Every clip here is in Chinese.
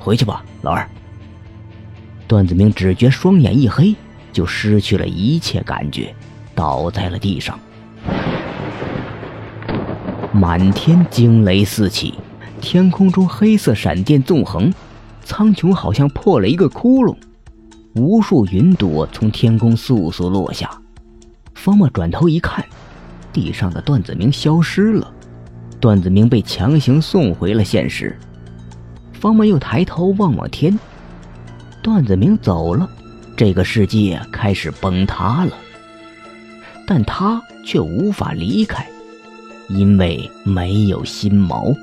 回去吧，老二。段子明只觉双眼一黑，就失去了一切感觉，倒在了地上。满天惊雷四起，天空中黑色闪电纵横，苍穹好像破了一个窟窿，无数云朵从天空簌簌落下。方墨转头一看，地上的段子明消失了，段子明被强行送回了现实。方墨又抬头望望天，段子明走了，这个世界开始崩塌了，但他却无法离开。因为没有心锚，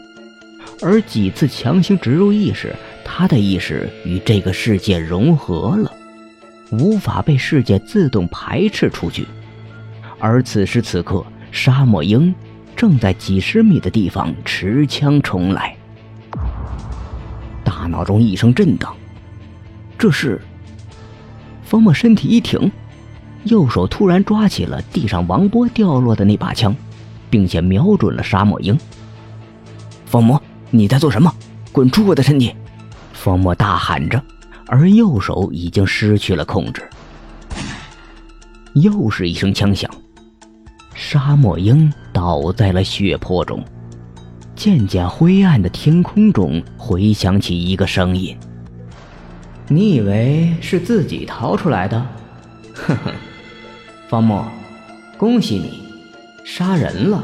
而几次强行植入意识，他的意识与这个世界融合了，无法被世界自动排斥出去。而此时此刻，沙漠鹰正在几十米的地方持枪冲来。脑中一声震荡，这是……方墨身体一挺，右手突然抓起了地上王波掉落的那把枪。并且瞄准了沙漠鹰。方魔，你在做什么？滚出我的身体！方墨大喊着，而右手已经失去了控制。又是一声枪响，沙漠鹰倒在了血泊中。渐渐灰暗的天空中回响起一个声音：“你以为是自己逃出来的？呵呵，方墨，恭喜你！”杀人了。